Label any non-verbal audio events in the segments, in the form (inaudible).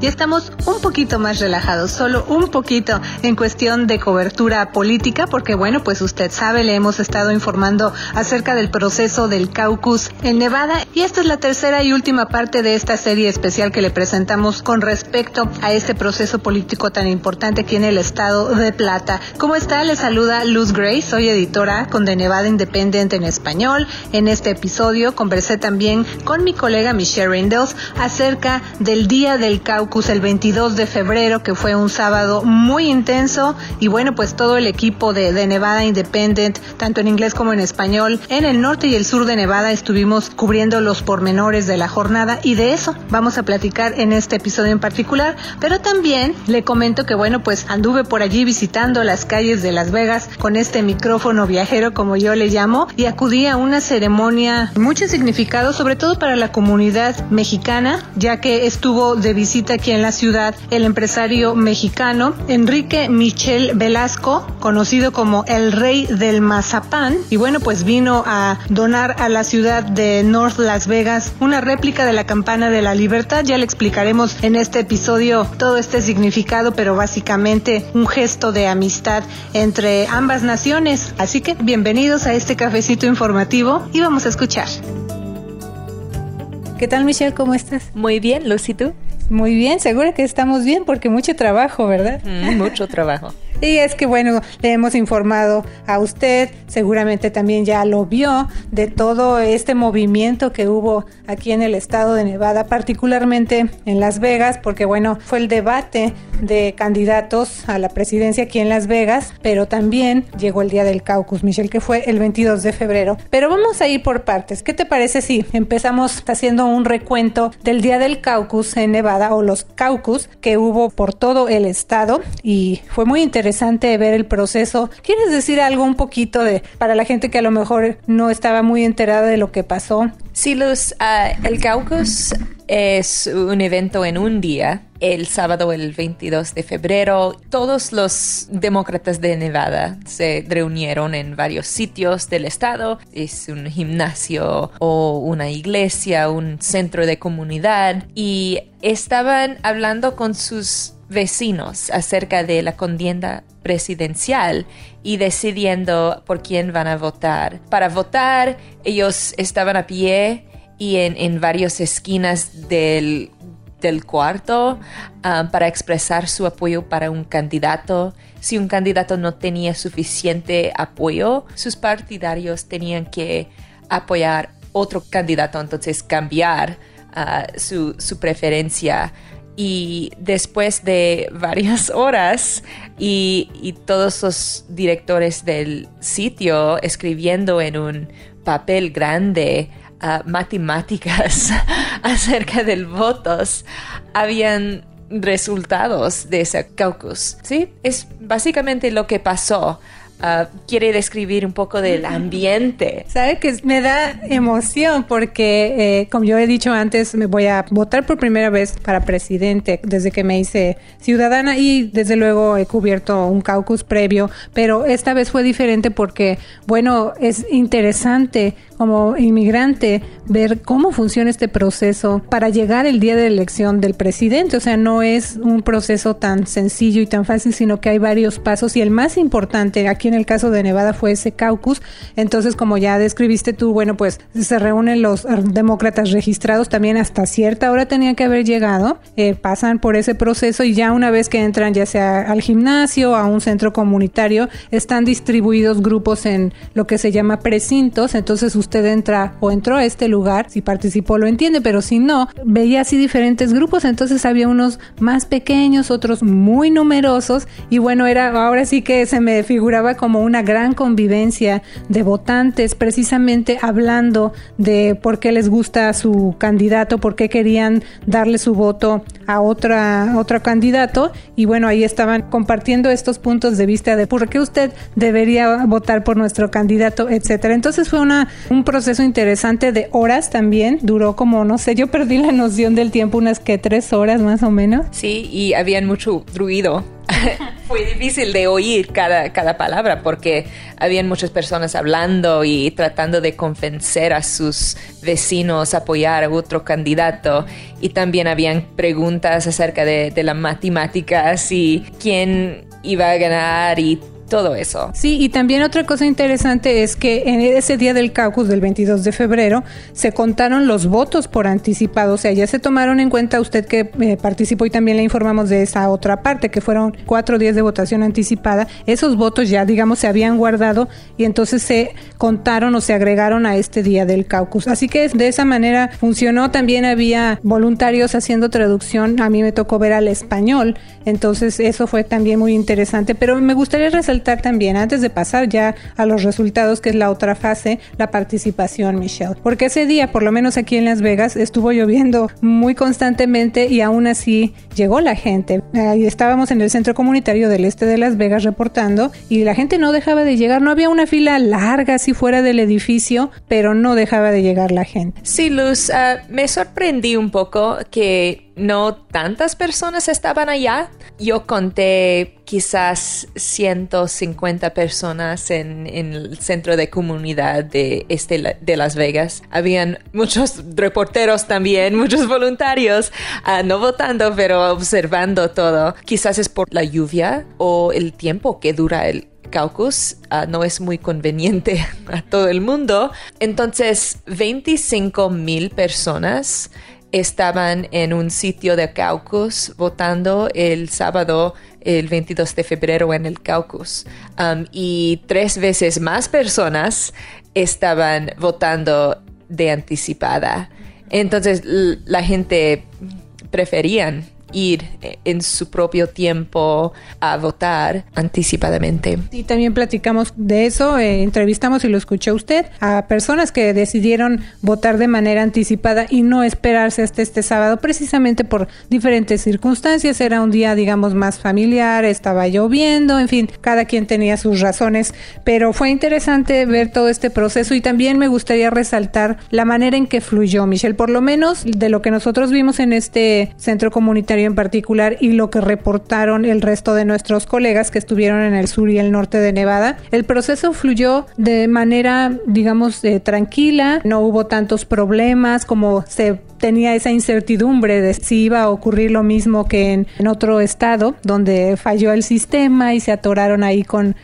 Y estamos un poquito más relajados, solo un poquito en cuestión de cobertura política, porque bueno, pues usted sabe, le hemos estado informando acerca del proceso del caucus en Nevada y esta es la tercera y última parte de esta serie especial que le presentamos con respecto a este proceso político tan importante aquí en el estado de Plata. ¿Cómo está? Le saluda Luz Gray, soy editora con The Nevada Independent en español. En este episodio conversé también con mi colega Michelle Rindels acerca del día del caucus el 22 de febrero, que fue un sábado muy intenso. Y bueno, pues todo el equipo de, de Nevada Independent, tanto en inglés como en español, en el norte y el sur de Nevada estuvimos cubriendo los pormenores de la jornada y de eso vamos a platicar en este episodio en particular. Pero también le comento que bueno, pues anduve por allí visitando las calles de Las Vegas con este micrófono viajero, como yo le llamo, y acudí a una ceremonia mucho significado, sobre todo para la comunidad mexicana, ya que estuvo de visita aquí en la ciudad el empresario mexicano Enrique Michel Velasco, conocido como el rey del mazapán. Y bueno, pues vino a donar a la ciudad de North Las Vegas una réplica de la campana de la libertad. Ya le explicaremos en este episodio todo este significado, pero básicamente un gesto de amistad entre ambas naciones. Así que bienvenidos a este cafecito informativo y vamos a escuchar. ¿Qué tal Michelle? ¿Cómo estás? Muy bien, Lucy, ¿tú? Muy bien, seguro que estamos bien porque mucho trabajo, ¿verdad? Mucho trabajo. Y es que bueno, le hemos informado a usted, seguramente también ya lo vio, de todo este movimiento que hubo aquí en el estado de Nevada, particularmente en Las Vegas, porque bueno, fue el debate de candidatos a la presidencia aquí en Las Vegas, pero también llegó el día del caucus, Michelle, que fue el 22 de febrero. Pero vamos a ir por partes. ¿Qué te parece si empezamos haciendo un recuento del día del caucus en Nevada o los caucus que hubo por todo el estado? Y fue muy interesante interesante ver el proceso. ¿Quieres decir algo un poquito de para la gente que a lo mejor no estaba muy enterada de lo que pasó? Sí, Luz, uh, el caucus es un evento en un día, el sábado el 22 de febrero. Todos los demócratas de Nevada se reunieron en varios sitios del estado. Es un gimnasio o una iglesia, un centro de comunidad y estaban hablando con sus vecinos acerca de la contienda presidencial y decidiendo por quién van a votar. Para votar, ellos estaban a pie y en, varias esquinas del, cuarto ah, para expresar su apoyo para un candidato. Si un candidato no tenía suficiente apoyo, sus partidarios tenían que apoyar otro candidato, entonces cambiar ah, su, su preferencia y después de varias (laughs) horas y, todos los directores del sitio escribiendo en un papel grande uh, matemáticas (laughs) acerca del votos, habían resultados de ese caucus. Sí, es básicamente lo que pasó. Ah, quiere describir un poco del ambiente. Sabe que me da emoción porque, eh, como yo he dicho antes, me voy a votar por primera vez para presidente desde que me hice ciudadana y desde luego he cubierto un caucus previo, pero esta vez fue diferente porque, bueno, es interesante como inmigrante ver cómo funciona este proceso para llegar el día de elección del presidente. O sea, no es un proceso tan sencillo y tan fácil, sino que hay varios pasos y el más importante aquí en el caso de Nevada fue ese caucus. Entonces, como ya describiste tú, bueno, pues se reúnen los demócratas registrados también hasta cierta hora tenían que haber llegado, eh, pasan por ese proceso y ya una vez que entran ya sea al gimnasio, a un centro comunitario, están distribuidos grupos en lo que se llama precintos. Entonces, usted entra o entró a este lugar, si participó lo entiende, pero si no, veía así diferentes grupos, entonces había unos más pequeños, otros muy numerosos y bueno, era ahora sí que se me figuraba como una gran convivencia de votantes precisamente hablando de por qué les gusta su candidato, por qué querían darle su voto a otra otro candidato y bueno, ahí estaban compartiendo estos puntos de vista de por qué usted debería votar por nuestro candidato, etcétera. Entonces fue una un un proceso interesante de horas también. Duró como, no sé, yo perdí la noción del tiempo, unas que tres horas más o menos. Sí, y habían mucho ruido. (laughs) Fue difícil de oír cada, cada palabra porque habían muchas personas hablando y tratando de convencer a sus vecinos a apoyar a otro candidato. Y también habían preguntas acerca de, de las matemáticas y quién iba a ganar y todo eso. Sí, y también otra cosa interesante es que en ese día del caucus del 22 de febrero se contaron los votos por anticipado, o sea, ya se tomaron en cuenta usted que eh, participó y también le informamos de esa otra parte, que fueron cuatro días de votación anticipada, esos votos ya, digamos, se habían guardado y entonces se contaron o se agregaron a este día del caucus. Así que de esa manera funcionó, también había voluntarios haciendo traducción, a mí me tocó ver al español, entonces eso fue también muy interesante, pero me gustaría resaltar también, antes de pasar ya a los resultados, que es la otra fase, la participación, Michelle. Porque ese día, por lo menos aquí en Las Vegas, estuvo lloviendo muy constantemente y aún así llegó la gente. Ahí estábamos en el centro comunitario del este de Las Vegas reportando y la gente no dejaba de llegar. No había una fila larga así fuera del edificio, pero no dejaba de llegar la gente. Sí, Luz, ah, me sorprendí un poco que no tantas personas estaban allá. Yo conté quizás 150 personas en, el centro de comunidad de este de Las Vegas. Habían muchos reporteros también, muchos voluntarios, ah, no votando, pero observando todo. Quizás es por la lluvia o el tiempo que dura el, caucus ah, no es muy conveniente (laughs) a todo el mundo. Entonces, 25 mil personas estaban en un sitio de caucus votando el sábado el 22 de febrero en el caucus um, y tres veces más personas estaban votando de anticipada. Entonces la gente preferían ir en su propio tiempo a votar anticipadamente. Y también platicamos de eso, eh, entrevistamos y lo escuchó usted a personas que decidieron votar de manera anticipada y no esperarse hasta este sábado precisamente por diferentes circunstancias. Era un día, digamos, más familiar, estaba lloviendo, en fin, cada quien tenía sus razones, pero fue interesante ver todo este proceso y también me gustaría resaltar la manera en que fluyó, Michelle, por lo menos de lo que nosotros vimos en este centro comunitario en particular y lo que reportaron el resto de nuestros colegas que estuvieron en el sur y el norte de Nevada. El proceso fluyó de manera, digamos, eh, tranquila, no hubo tantos problemas como se tenía esa incertidumbre de si iba a ocurrir lo mismo que en, en otro estado donde falló el sistema y se atoraron ahí con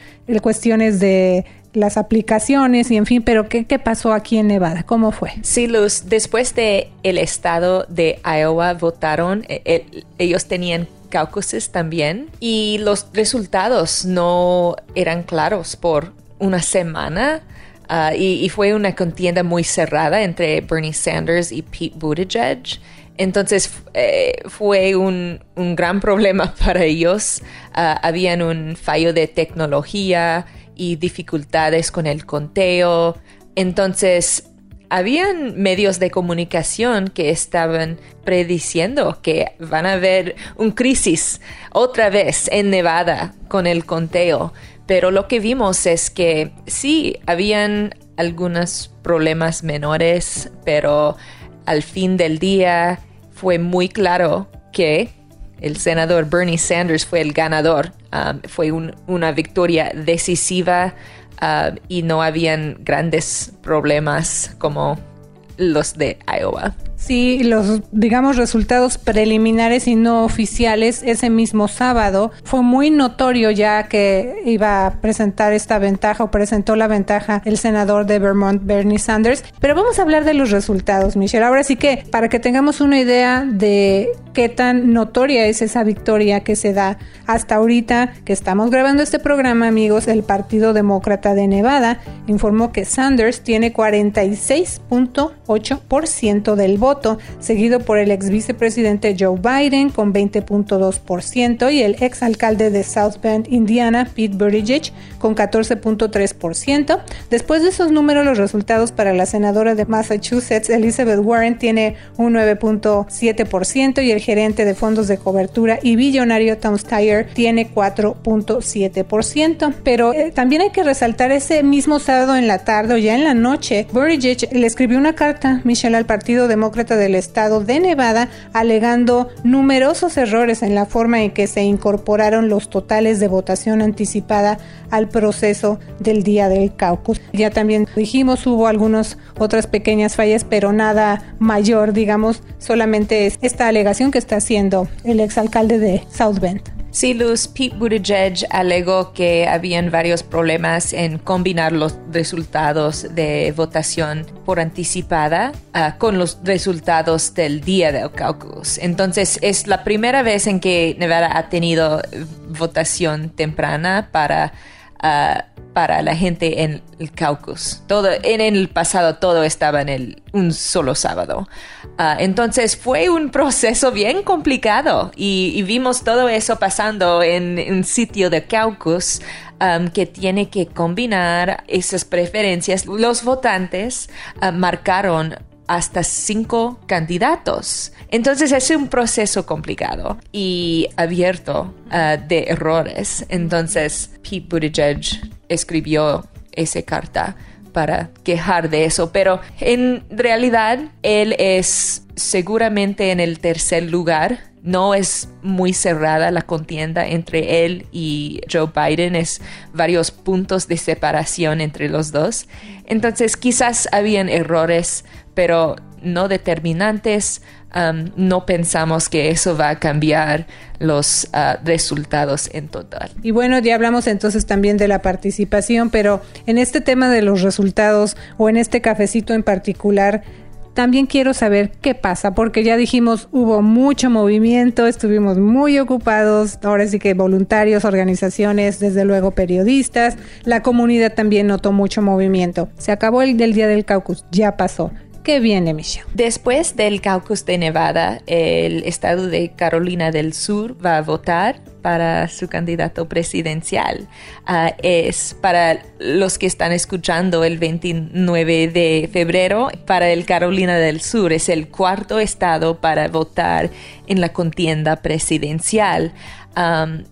cuestiones de las aplicaciones y en fin, pero ¿qué, ¿qué, pasó aquí en Nevada? ¿Cómo fue? Sí, Luz, después de el estado de Iowa votaron, eh, ellos tenían caucuses también y los resultados no eran claros por una semana. Ah, y, fue una contienda muy cerrada entre Bernie Sanders y Pete Buttigieg. Entonces eh, fue un, un, gran problema (laughs) para ellos. Uh, habían un fallo de tecnología y dificultades con el conteo. Entonces, habían medios de comunicación que estaban prediciendo que van a haber un crisis otra vez en Nevada con el conteo. Pero lo que vimos es que sí, habían algunos problemas menores, pero al fin del día fue muy claro que el senador Bernie Sanders fue el ganador. Um, fue una victoria decisiva uh, y no habían grandes problemas como los de Iowa. Sí, los, digamos, resultados preliminares y no oficiales ese mismo sábado fue muy notorio ya que iba a presentar esta ventaja o presentó la ventaja el senador de Vermont, Bernie Sanders. Pero vamos a hablar de los resultados, Michelle. Ahora sí que para que tengamos una idea de qué tan notoria es esa victoria que se da hasta ahorita que estamos grabando este programa, amigos, el Partido Demócrata de Nevada informó que Sanders tiene 46.8% del voto seguido por el ex vicepresidente Joe Biden con 20.2% y el ex alcalde de South Bend, Indiana, Pete Buttigieg, con 14.3%. Después de esos números, los resultados para la senadora de Massachusetts, Elizabeth Warren, tiene un 9.7% y el gerente de fondos de cobertura y billonario Tom Steyer tiene 4.7%. Pero eh, también hay que resaltar ese mismo sábado en la tarde o ya en la noche, Buttigieg le escribió una carta, Michelle, al Partido Demócrata del Estado de Nevada, alegando numerosos errores en la forma en que se incorporaron los totales de votación anticipada al proceso del día del caucus. Ya también dijimos, hubo algunas otras pequeñas fallas, pero nada mayor, digamos, solamente es esta alegación que está haciendo el exalcalde de South Bend. Sí, Luz, Pete Buttigieg alegó que habían varios problemas en combinar los resultados de votación por anticipada ah, con los resultados del día del caucus. Entonces, es la primera vez en que Nevada ha tenido votación temprana para uh, para la gente en el caucus. Todo, en el pasado todo estaba en el, un solo sábado. Uh, entonces fue un (laughs) proceso bien complicado y, vimos todo eso pasando en un sitio de caucus um, que tiene que combinar esas preferencias. Los votantes uh, marcaron hasta cinco candidatos. Entonces es un proceso complicado y abierto uh, de errores. Entonces Pete Buttigieg escribió esa carta para quejar de eso, pero en realidad él es seguramente en el tercer lugar. No es muy cerrada la contienda entre él y Joe Biden, es varios puntos de separación entre los dos. Entonces quizás habían errores pero no determinantes. Um, no pensamos que eso va a cambiar los uh, resultados en total. Y bueno, ya hablamos entonces también de la participación, pero en este tema de los resultados o en este cafecito en particular, también quiero saber qué pasa, porque ya dijimos, hubo mucho movimiento, estuvimos muy ocupados, ahora sí que voluntarios, organizaciones, desde luego periodistas, la comunidad también notó mucho movimiento. Se acabó el del día del caucus, ya pasó. ¿Qué viene, Michelle? Después del caucus de Nevada, el estado de Carolina del Sur va a votar para su candidato presidencial. Uh, es para los que están escuchando el 29 de febrero, para el Carolina del Sur es el cuarto estado para votar en la contienda presidencial.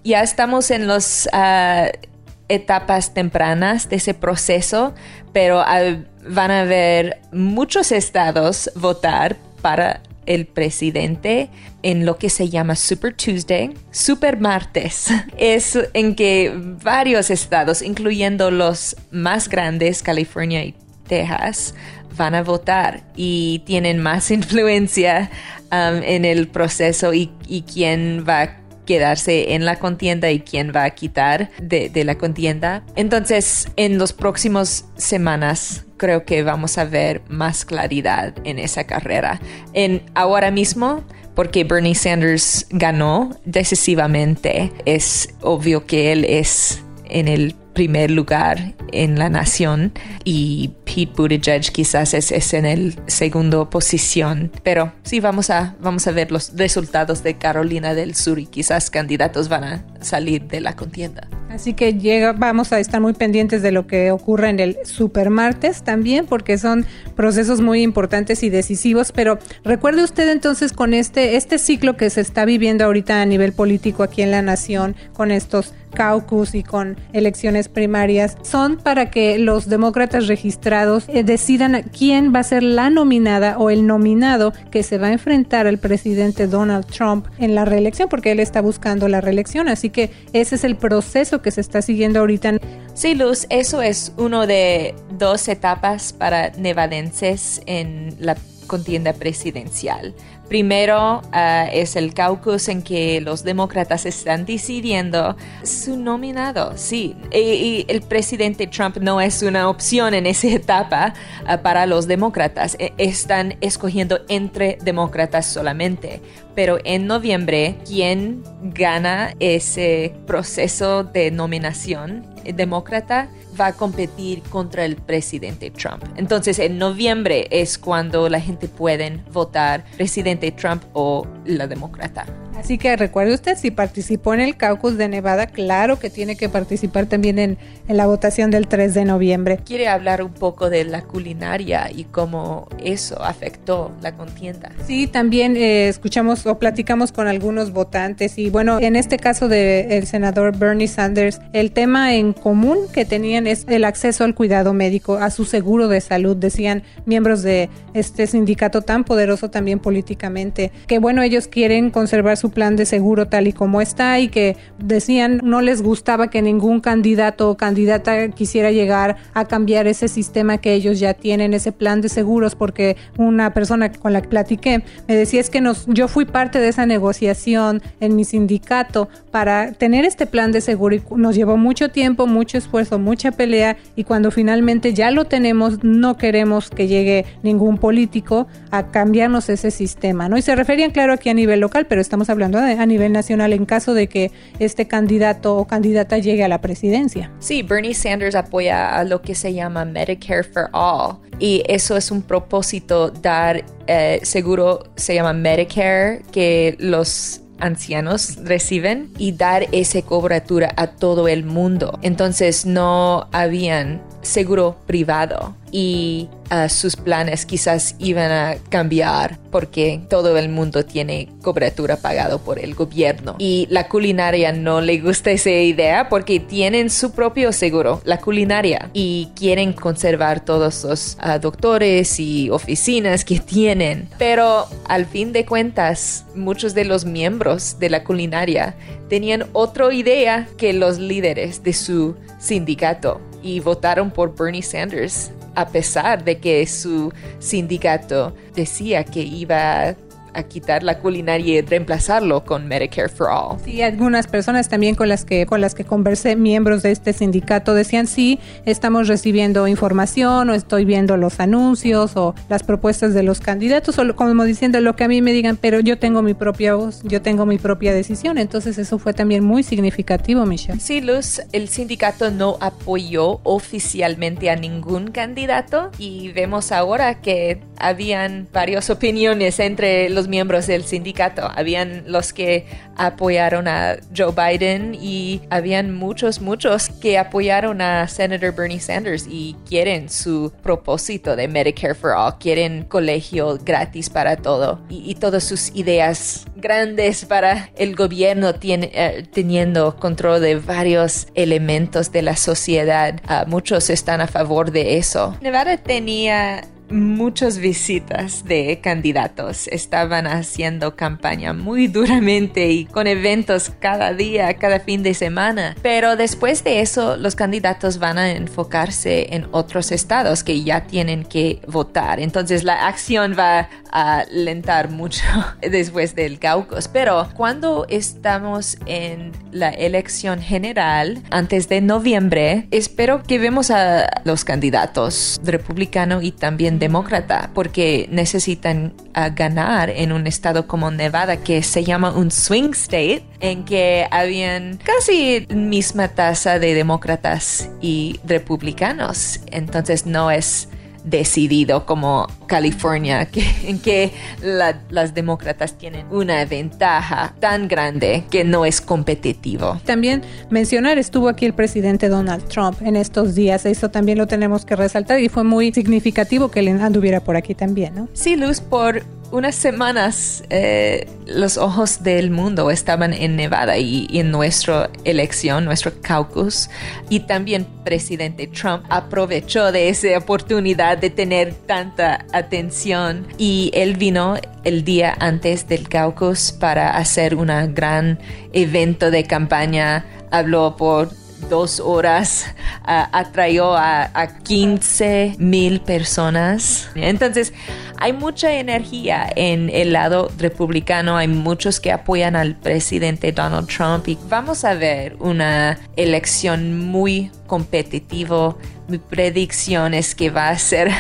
Ya estamos en los... Uh, etapas tempranas de ese proceso, pero uh, van a ver muchos estados votar para el presidente en lo que se llama Super Tuesday, Super Martes. (laughs) Es en que varios estados, incluyendo los más grandes, California y Texas, van a votar y tienen más (laughs) influencia um, en el proceso y, y quién va a quedarse en la contienda y quién va a quitar de, la contienda. Entonces, en las próximas semanas creo que vamos a ver más claridad en esa carrera. En ahora mismo, porque Bernie Sanders ganó decisivamente, es obvio que él es en el primer lugar en la nación y Pete Buttigieg quizás es, en el segundo posición. Pero sí vamos a, vamos a ver los resultados de Carolina del Sur y quizás candidatos van a salir de la contienda. Así que llega, vamos a estar muy pendientes de lo que ocurra en el Supermartes también, porque son procesos muy importantes y decisivos. Pero recuerde usted entonces con este, este ciclo que se está viviendo ahorita a nivel político aquí en la nación, con estos caucus y con elecciones primarias, son para que los demócratas registrados eh, decidan quién va a ser la nominada o el nominado que se va a enfrentar al presidente Donald Trump en la reelección, porque él está buscando la reelección. Así que ese es el proceso que se está siguiendo ahorita. Sí, Luz, eso es uno de dos etapas para nevadenses en la contienda presidencial. Primero uh, es el caucus en que los demócratas están decidiendo su nominado. Sí, y, el presidente Trump no es una opción en esa etapa uh, para los demócratas. E están escogiendo entre demócratas solamente. Pero en noviembre, quien gana ese proceso de nominación demócrata va a competir contra el presidente Trump. Entonces, en noviembre es cuando la gente puede votar presidente Trump o la demócrata. Así que recuerde usted, si participó en el caucus de Nevada, claro que tiene que participar también en, la votación del 3 de noviembre. ¿Quiere hablar un poco de la culinaria y cómo eso afectó la contienda? Sí, también eh, escuchamos o platicamos con algunos votantes y bueno, en este caso del senador Bernie Sanders, el tema en común que tenían es el acceso al cuidado médico, a su seguro de salud, decían miembros de este sindicato tan poderoso también políticamente, que bueno, ellos quieren conservar su plan de seguro tal y como está y que decían no les gustaba que ningún candidato o candidata quisiera llegar a cambiar ese sistema que ellos ya tienen, ese plan de seguros, porque una persona con la que platiqué me decía es que nos, yo fui parte de esa negociación en mi sindicato para tener este plan de seguro y nos llevó mucho tiempo, mucho esfuerzo, mucha pelea y cuando finalmente ya lo tenemos no queremos que llegue ningún político a cambiarnos ese sistema, ¿no? Y se referían claro aquí a nivel local, pero estamos hablando a nivel nacional en caso de que este candidato o candidata llegue a la presidencia. Sí, Bernie Sanders apoya lo que se llama Medicare for All y eso es un propósito dar eh, seguro, se llama Medicare, que los ancianos reciben y dar esa cobertura a todo el mundo. Entonces no habían seguro privado y uh, sus planes quizás iban a cambiar porque todo el mundo tiene cobertura pagado por el gobierno y la culinaria no le gusta esa idea porque tienen su propio seguro, la culinaria, y quieren conservar todos los uh, doctores y oficinas que tienen. Pero al fin de cuentas, muchos de los miembros de la culinaria tenían otra idea que los líderes de su sindicato y votaron por Bernie Sanders a pesar de que su sindicato decía que iba a quitar la culinaria y reemplazarlo con Medicare for All. Sí, algunas personas también con las que con las que conversé, miembros de este sindicato, decían sí, estamos recibiendo información o estoy viendo los anuncios o las propuestas de los candidatos o como diciendo lo que a mí me digan, pero yo tengo mi propia voz, yo tengo mi propia decisión. Entonces eso fue también muy significativo, Michelle. Sí, Luz, el sindicato no apoyó oficialmente a ningún candidato y vemos ahora que habían varias opiniones entre los miembros del sindicato. Habían los que apoyaron a Joe Biden y habían muchos, muchos que apoyaron a Senator Bernie Sanders y quieren su propósito de Medicare for All, quieren colegio gratis para todo y, todas sus ideas grandes para el gobierno tiene, eh, teniendo control de varios elementos de la sociedad. Ah, muchos están a favor de eso. Nevada tenía muchas visitas de candidatos. Estaban haciendo campaña muy duramente y con eventos cada día, cada fin de semana. Pero después de eso, los candidatos van a enfocarse en otros estados que ya tienen que votar. Entonces la acción va a lentar mucho (laughs) después del caucus. Pero cuando estamos en la elección general, antes de noviembre, espero que vemos a los candidatos republicano y también demócrata porque necesitan ah, ganar en un estado como Nevada que se llama un swing state en que habían casi misma tasa de demócratas y republicanos. Entonces no es decidido como California, en que las demócratas tienen una ventaja tan grande que no es competitivo. También mencionar, estuvo aquí el presidente Donald Trump en estos días, eso también lo tenemos que resaltar y fue muy significativo que él anduviera por aquí también, ¿no? Sí, Luz, por unas semanas eh, los ojos del mundo estaban en Nevada y, en nuestra elección, nuestro caucus, y también presidente Trump aprovechó de esa oportunidad de tener tanta atención. Y él vino el día antes del caucus para hacer un gran evento de campaña, habló por dos horas uh, atrayó a, a 15 mil personas. Entonces, hay mucha energía en el lado republicano, hay muchos que apoyan al presidente Donald Trump y vamos a ver una elección muy competitiva. Mi predicción es que va a ser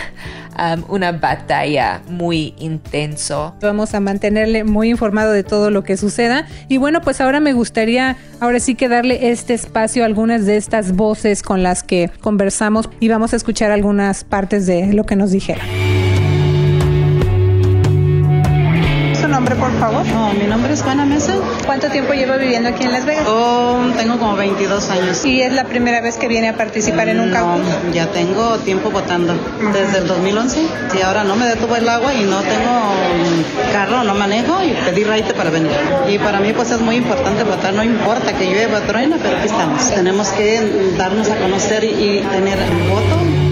um, una batalla muy intenso. Vamos a mantenerle muy informado de todo lo que suceda. Y bueno, pues ahora me gustaría, ahora sí que darle este espacio a algunas de estas voces con las que conversamos y vamos a escuchar algunas partes de lo que nos dijeron. Nombre, por favor? Oh, mi nombre es Juana Mesa. ¿Cuánto tiempo lleva viviendo aquí en Las Vegas? Oh, tengo como 22 años. ¿Y es la primera vez que viene a participar en un no, ya tengo tiempo votando. Desde el 2011. Y ahora no me detuvo el agua y no tengo carro, no manejo y pedí raite para venir. Y para mí pues es muy importante votar. No importa que llueva, truena, pero aquí estamos. Tenemos que darnos a conocer y, y tener voto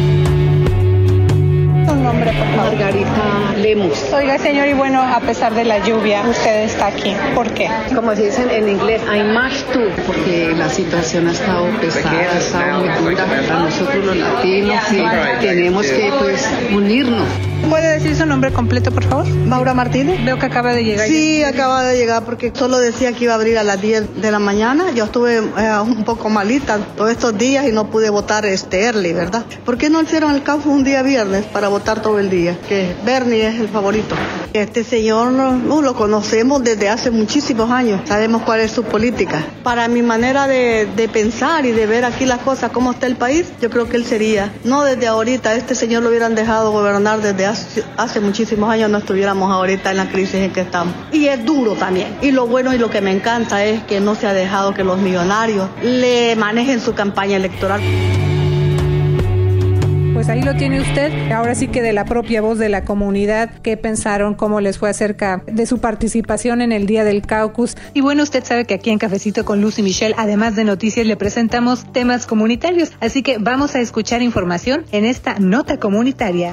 nombre, por favor? Margarita Lemus. Oiga, señor, y bueno, a pesar de la lluvia, usted está aquí. ¿Por qué? Como se dice en inglés, hay más tú, porque la situación ha estado pesada, ha estado muy dura para nosotros los latinos y tenemos que pues unirnos. ¿Puede decir su nombre completo, por favor? Maura Martínez. Veo que acaba de llegar. Sí, acaba de llegar porque solo decía que iba a abrir a las 10 de la mañana. Yo estuve eh, un poco malita todos estos días y no pude votar este early, ¿verdad? ¿Por qué no hicieron el campo un día viernes para votar todo el día? Que Bernie es el favorito. Este señor lo conocemos desde hace muchísimos años. Sabemos cuál es su política. Para mi manera de, de pensar y de ver aquí las cosas, cómo está el país, yo creo que él sería. No desde ahorita, este señor lo hubieran dejado gobernar desde hace, muchísimos años no estuviéramos ahorita en la crisis en que estamos. Y es duro también. Y lo bueno y lo que me encanta es que no se ha dejado que los millonarios le manejen su campaña electoral. Pues ahí lo tiene usted. Ahora sí que de la propia voz de la comunidad, qué pensaron, cómo les fue acerca de su participación en el día del caucus. Y bueno, usted sabe que aquí en Cafecito con Lucy Michelle, además de noticias, le presentamos temas comunitarios. Así que vamos a escuchar información en esta nota comunitaria.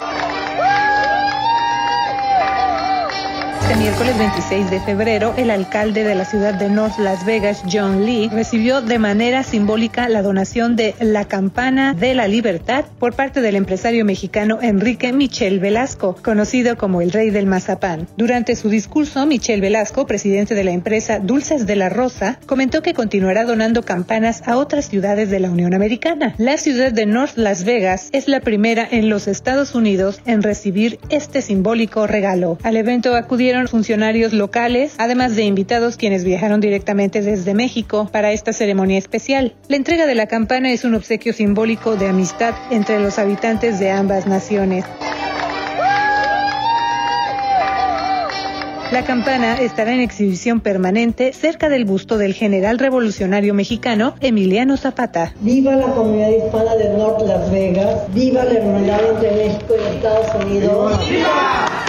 Miércoles 26 de febrero, el alcalde de la ciudad de North Las Vegas, John Lee, recibió de manera simbólica la donación de la campana de la libertad por parte del empresario mexicano Enrique Michel Velasco, conocido como el rey del mazapán. Durante su discurso, Michel Velasco, presidente de la empresa Dulces de la Rosa, comentó que continuará donando campanas a otras ciudades de la Unión Americana. La ciudad de North Las Vegas es la primera en los Estados Unidos en recibir este simbólico regalo. Al evento acudieron funcionarios locales, además de invitados quienes viajaron directamente desde México para esta ceremonia especial. La entrega de la campana es un obsequio simbólico de amistad entre los habitantes de ambas naciones. La campana estará en exhibición permanente cerca del busto del general revolucionario mexicano Emiliano Zapata. Viva la comunidad hispana de North Las Vegas, viva la hermandad entre México y Estados Unidos. ¡Viva!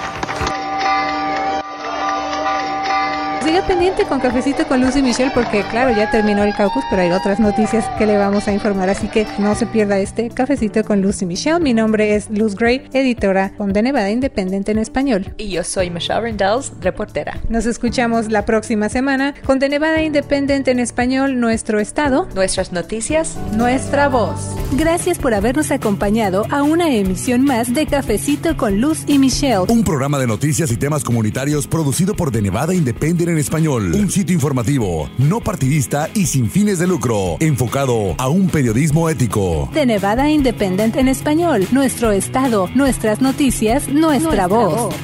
Siga pendiente con Cafecito con Luz y Michelle porque claro, ya terminó el caucus, pero hay otras noticias que le vamos a informar, así que no se pierda este Cafecito con Luz y Michelle. Mi nombre es Luz Gray, editora con The Nevada Independiente en español. Y yo soy Michelle Rendells, reportera. Nos escuchamos la próxima semana con The Nevada Independiente en español, nuestro estado, nuestras noticias, nuestra voz. Gracias por habernos acompañado a una emisión más de Cafecito con Luz y Michelle. Un programa de noticias y temas comunitarios producido por The Nevada Independiente en español. Un sitio informativo, no partidista y sin fines de lucro, enfocado a un periodismo ético. De Nevada Independent en español, nuestro estado, nuestras noticias, nuestra, voz.